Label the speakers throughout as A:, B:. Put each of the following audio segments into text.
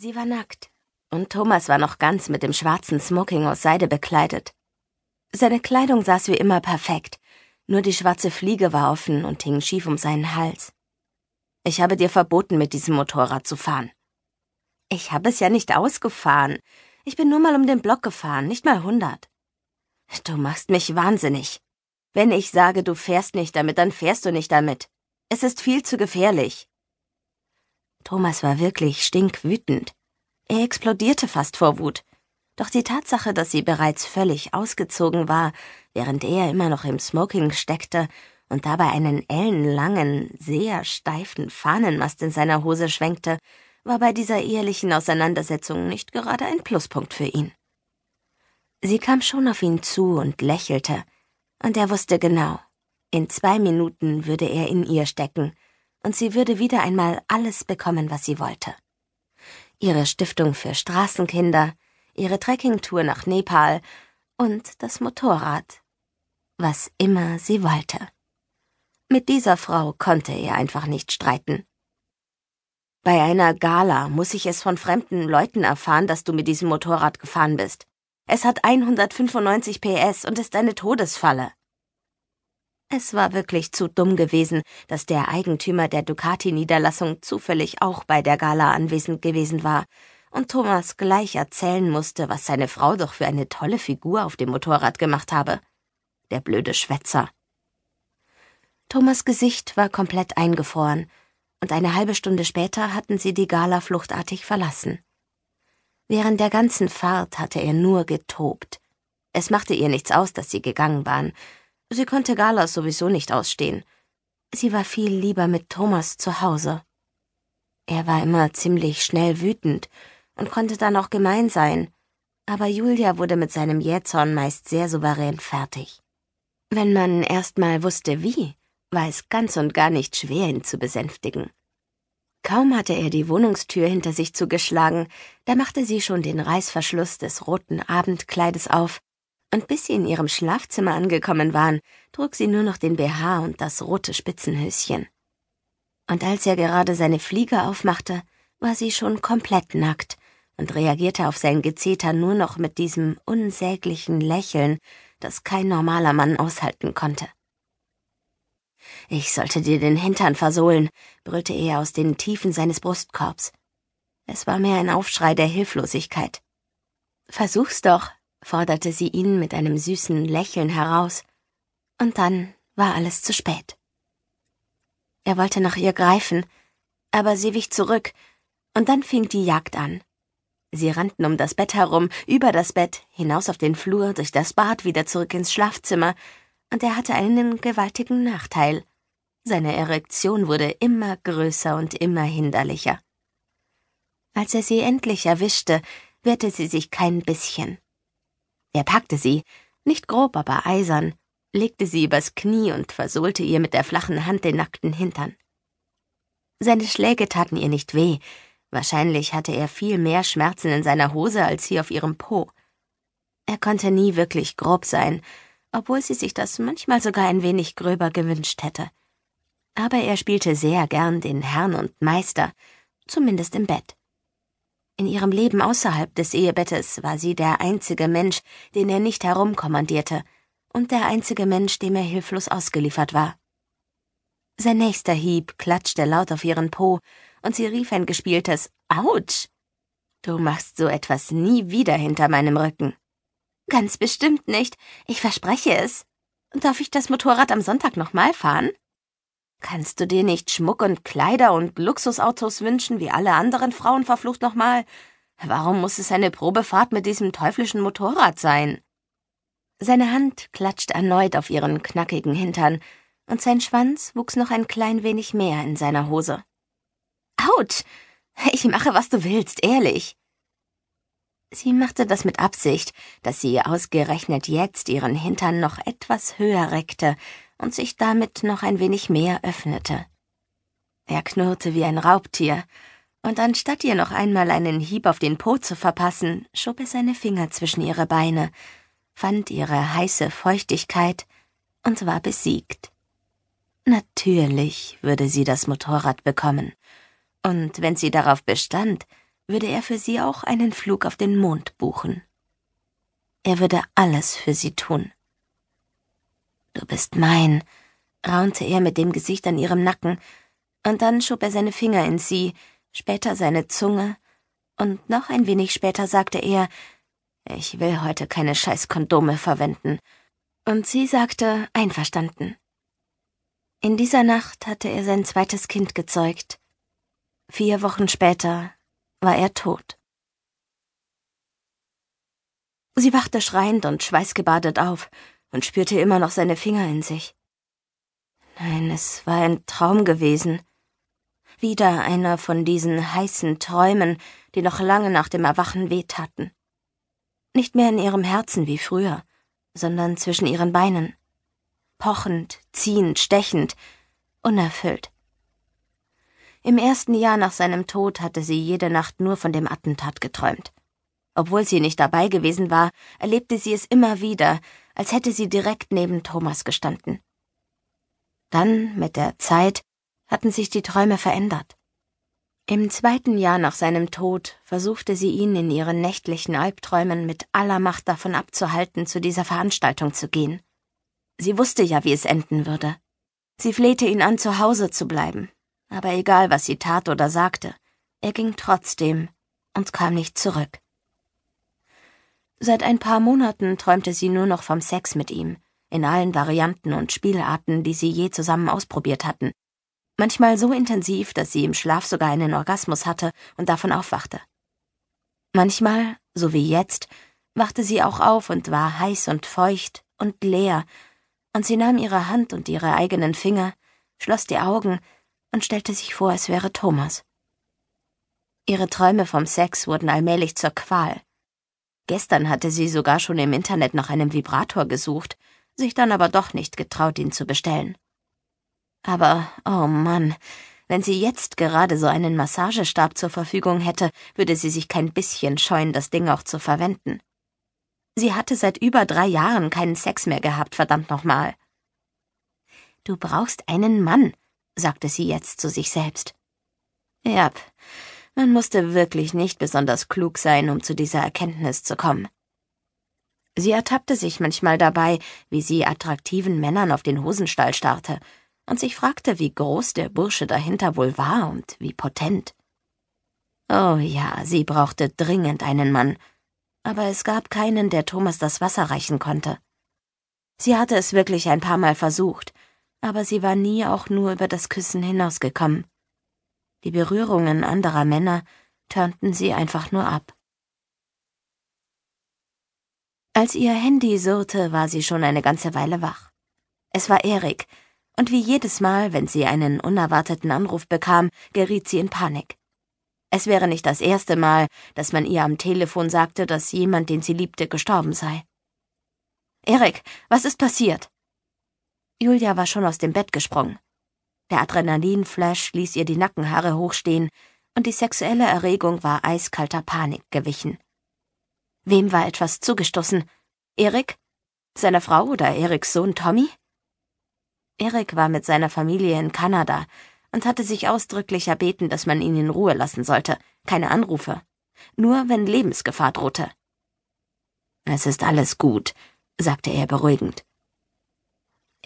A: Sie war nackt, und Thomas war noch ganz mit dem schwarzen Smoking aus Seide bekleidet. Seine Kleidung saß wie immer perfekt, nur die schwarze Fliege war offen und hing schief um seinen Hals. Ich habe dir verboten, mit diesem Motorrad zu fahren. Ich habe es ja nicht ausgefahren. Ich bin nur mal um den Block gefahren, nicht mal hundert. Du machst mich wahnsinnig. Wenn ich sage, du fährst nicht damit, dann fährst du nicht damit. Es ist viel zu gefährlich. Thomas war wirklich stinkwütend. Er explodierte fast vor Wut. Doch die Tatsache, dass sie bereits völlig ausgezogen war, während er immer noch im Smoking steckte und dabei einen ellenlangen, sehr steifen Fahnenmast in seiner Hose schwenkte, war bei dieser ehelichen Auseinandersetzung nicht gerade ein Pluspunkt für ihn. Sie kam schon auf ihn zu und lächelte, und er wusste genau, in zwei Minuten würde er in ihr stecken, und sie würde wieder einmal alles bekommen, was sie wollte. Ihre Stiftung für Straßenkinder, ihre Trekkingtour nach Nepal und das Motorrad, was immer sie wollte. Mit dieser Frau konnte er einfach nicht streiten. Bei einer Gala muss ich es von fremden Leuten erfahren, dass du mit diesem Motorrad gefahren bist. Es hat 195 PS und ist eine Todesfalle. Es war wirklich zu dumm gewesen, dass der Eigentümer der Ducati-Niederlassung zufällig auch bei der Gala anwesend gewesen war und Thomas gleich erzählen musste, was seine Frau doch für eine tolle Figur auf dem Motorrad gemacht habe. Der blöde Schwätzer. Thomas Gesicht war komplett eingefroren, und eine halbe Stunde später hatten sie die Gala fluchtartig verlassen. Während der ganzen Fahrt hatte er nur getobt. Es machte ihr nichts aus, dass sie gegangen waren. Sie konnte Galas sowieso nicht ausstehen. Sie war viel lieber mit Thomas zu Hause. Er war immer ziemlich schnell wütend und konnte dann auch gemein sein, aber Julia wurde mit seinem Jähzorn meist sehr souverän fertig. Wenn man erst mal wusste, wie, war es ganz und gar nicht schwer, ihn zu besänftigen. Kaum hatte er die Wohnungstür hinter sich zugeschlagen, da machte sie schon den Reißverschluss des roten Abendkleides auf, und bis sie in ihrem Schlafzimmer angekommen waren, trug sie nur noch den BH und das rote Spitzenhöschen. Und als er gerade seine Fliege aufmachte, war sie schon komplett nackt und reagierte auf sein Gezeter nur noch mit diesem unsäglichen Lächeln, das kein normaler Mann aushalten konnte. Ich sollte dir den Hintern versohlen, brüllte er aus den Tiefen seines Brustkorbs. Es war mehr ein Aufschrei der Hilflosigkeit. Versuch's doch, forderte sie ihn mit einem süßen Lächeln heraus. Und dann war alles zu spät. Er wollte nach ihr greifen, aber sie wich zurück, und dann fing die Jagd an. Sie rannten um das Bett herum, über das Bett, hinaus auf den Flur, durch das Bad, wieder zurück ins Schlafzimmer, und er hatte einen gewaltigen Nachteil. Seine Erektion wurde immer größer und immer hinderlicher. Als er sie endlich erwischte, wehrte sie sich kein bisschen. Er packte sie, nicht grob, aber eisern, legte sie übers Knie und versohlte ihr mit der flachen Hand den nackten Hintern. Seine Schläge taten ihr nicht weh, wahrscheinlich hatte er viel mehr Schmerzen in seiner Hose als hier auf ihrem Po. Er konnte nie wirklich grob sein, obwohl sie sich das manchmal sogar ein wenig gröber gewünscht hätte. Aber er spielte sehr gern den Herrn und Meister, zumindest im Bett. In ihrem Leben außerhalb des Ehebettes war sie der einzige Mensch, den er nicht herumkommandierte, und der einzige Mensch, dem er hilflos ausgeliefert war. Sein nächster Hieb klatschte laut auf ihren Po, und sie rief ein gespieltes Autsch. Du machst so etwas nie wieder hinter meinem Rücken. Ganz bestimmt nicht. Ich verspreche es. Darf ich das Motorrad am Sonntag nochmal fahren? Kannst du dir nicht Schmuck und Kleider und Luxusautos wünschen, wie alle anderen Frauen verflucht nochmal? Warum muss es eine Probefahrt mit diesem teuflischen Motorrad sein? Seine Hand klatscht erneut auf ihren knackigen Hintern, und sein Schwanz wuchs noch ein klein wenig mehr in seiner Hose. Autsch! Ich mache, was du willst, ehrlich. Sie machte das mit Absicht, dass sie ausgerechnet jetzt ihren Hintern noch etwas höher reckte und sich damit noch ein wenig mehr öffnete. Er knurrte wie ein Raubtier, und anstatt ihr noch einmal einen Hieb auf den Po zu verpassen, schob er seine Finger zwischen ihre Beine, fand ihre heiße Feuchtigkeit und war besiegt. Natürlich würde sie das Motorrad bekommen, und wenn sie darauf bestand, würde er für sie auch einen Flug auf den Mond buchen. Er würde alles für sie tun. Du bist mein, raunte er mit dem Gesicht an ihrem Nacken, und dann schob er seine Finger in sie, später seine Zunge, und noch ein wenig später sagte er, ich will heute keine scheiß Kondome verwenden. Und sie sagte, einverstanden. In dieser Nacht hatte er sein zweites Kind gezeugt. Vier Wochen später war er tot. Sie wachte schreiend und schweißgebadet auf und spürte immer noch seine Finger in sich. Nein, es war ein Traum gewesen. Wieder einer von diesen heißen Träumen, die noch lange nach dem Erwachen wehtaten. Nicht mehr in ihrem Herzen wie früher, sondern zwischen ihren Beinen. Pochend, ziehend, stechend, unerfüllt. Im ersten Jahr nach seinem Tod hatte sie jede Nacht nur von dem Attentat geträumt. Obwohl sie nicht dabei gewesen war, erlebte sie es immer wieder, als hätte sie direkt neben Thomas gestanden. Dann, mit der Zeit, hatten sich die Träume verändert. Im zweiten Jahr nach seinem Tod versuchte sie ihn in ihren nächtlichen Albträumen mit aller Macht davon abzuhalten, zu dieser Veranstaltung zu gehen. Sie wusste ja, wie es enden würde. Sie flehte ihn an, zu Hause zu bleiben. Aber egal, was sie tat oder sagte, er ging trotzdem und kam nicht zurück. Seit ein paar Monaten träumte sie nur noch vom Sex mit ihm, in allen Varianten und Spielarten, die sie je zusammen ausprobiert hatten. Manchmal so intensiv, dass sie im Schlaf sogar einen Orgasmus hatte und davon aufwachte. Manchmal, so wie jetzt, wachte sie auch auf und war heiß und feucht und leer, und sie nahm ihre Hand und ihre eigenen Finger, schloss die Augen und stellte sich vor, es wäre Thomas. Ihre Träume vom Sex wurden allmählich zur Qual. Gestern hatte sie sogar schon im Internet nach einem Vibrator gesucht, sich dann aber doch nicht getraut, ihn zu bestellen. Aber, oh Mann, wenn sie jetzt gerade so einen Massagestab zur Verfügung hätte, würde sie sich kein bisschen scheuen, das Ding auch zu verwenden. Sie hatte seit über drei Jahren keinen Sex mehr gehabt, verdammt nochmal. Du brauchst einen Mann, sagte sie jetzt zu sich selbst. Ja, man musste wirklich nicht besonders klug sein, um zu dieser Erkenntnis zu kommen. Sie ertappte sich manchmal dabei, wie sie attraktiven Männern auf den Hosenstall starrte und sich fragte, wie groß der Bursche dahinter wohl war und wie potent. Oh ja, sie brauchte dringend einen Mann, aber es gab keinen, der Thomas das Wasser reichen konnte. Sie hatte es wirklich ein paar Mal versucht, aber sie war nie auch nur über das Küssen hinausgekommen. Die Berührungen anderer Männer turnten sie einfach nur ab. Als ihr Handy surrte, war sie schon eine ganze Weile wach. Es war Erik, und wie jedes Mal, wenn sie einen unerwarteten Anruf bekam, geriet sie in Panik. Es wäre nicht das erste Mal, dass man ihr am Telefon sagte, dass jemand, den sie liebte, gestorben sei. Erik, was ist passiert? Julia war schon aus dem Bett gesprungen. Der Adrenalinflash ließ ihr die Nackenhaare hochstehen, und die sexuelle Erregung war eiskalter Panik gewichen. Wem war etwas zugestoßen? Erik? Seiner Frau oder Eriks Sohn Tommy? Erik war mit seiner Familie in Kanada und hatte sich ausdrücklich erbeten, dass man ihn in Ruhe lassen sollte, keine Anrufe, nur wenn Lebensgefahr drohte. Es ist alles gut, sagte er beruhigend.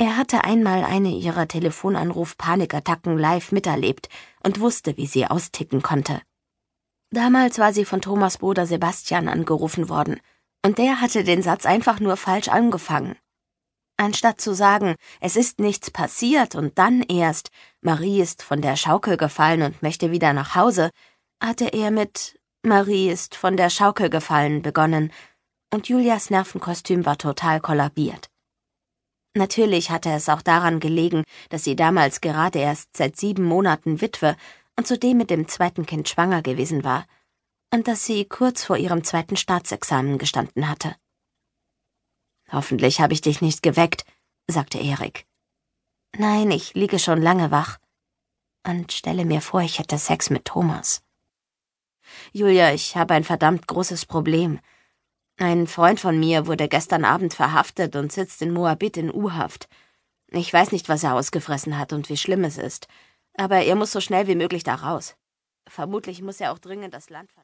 A: Er hatte einmal eine ihrer Telefonanruf-Panikattacken live miterlebt und wusste, wie sie austicken konnte. Damals war sie von Thomas Bruder Sebastian angerufen worden, und der hatte den Satz einfach nur falsch angefangen. Anstatt zu sagen, es ist nichts passiert und dann erst, Marie ist von der Schaukel gefallen und möchte wieder nach Hause, hatte er mit Marie ist von der Schaukel gefallen begonnen, und Julias Nervenkostüm war total kollabiert. Natürlich hatte es auch daran gelegen, dass sie damals gerade erst seit sieben Monaten Witwe und zudem mit dem zweiten Kind schwanger gewesen war und dass sie kurz vor ihrem zweiten Staatsexamen gestanden hatte. Hoffentlich habe ich dich nicht geweckt, sagte Erik. Nein, ich liege schon lange wach und stelle mir vor, ich hätte Sex mit Thomas. Julia, ich habe ein verdammt großes Problem. Ein Freund von mir wurde gestern Abend verhaftet und sitzt in Moabit in U-Haft. Ich weiß nicht, was er ausgefressen hat und wie schlimm es ist aber er muss so schnell wie möglich da raus. Vermutlich muss er auch dringend das Land verlassen.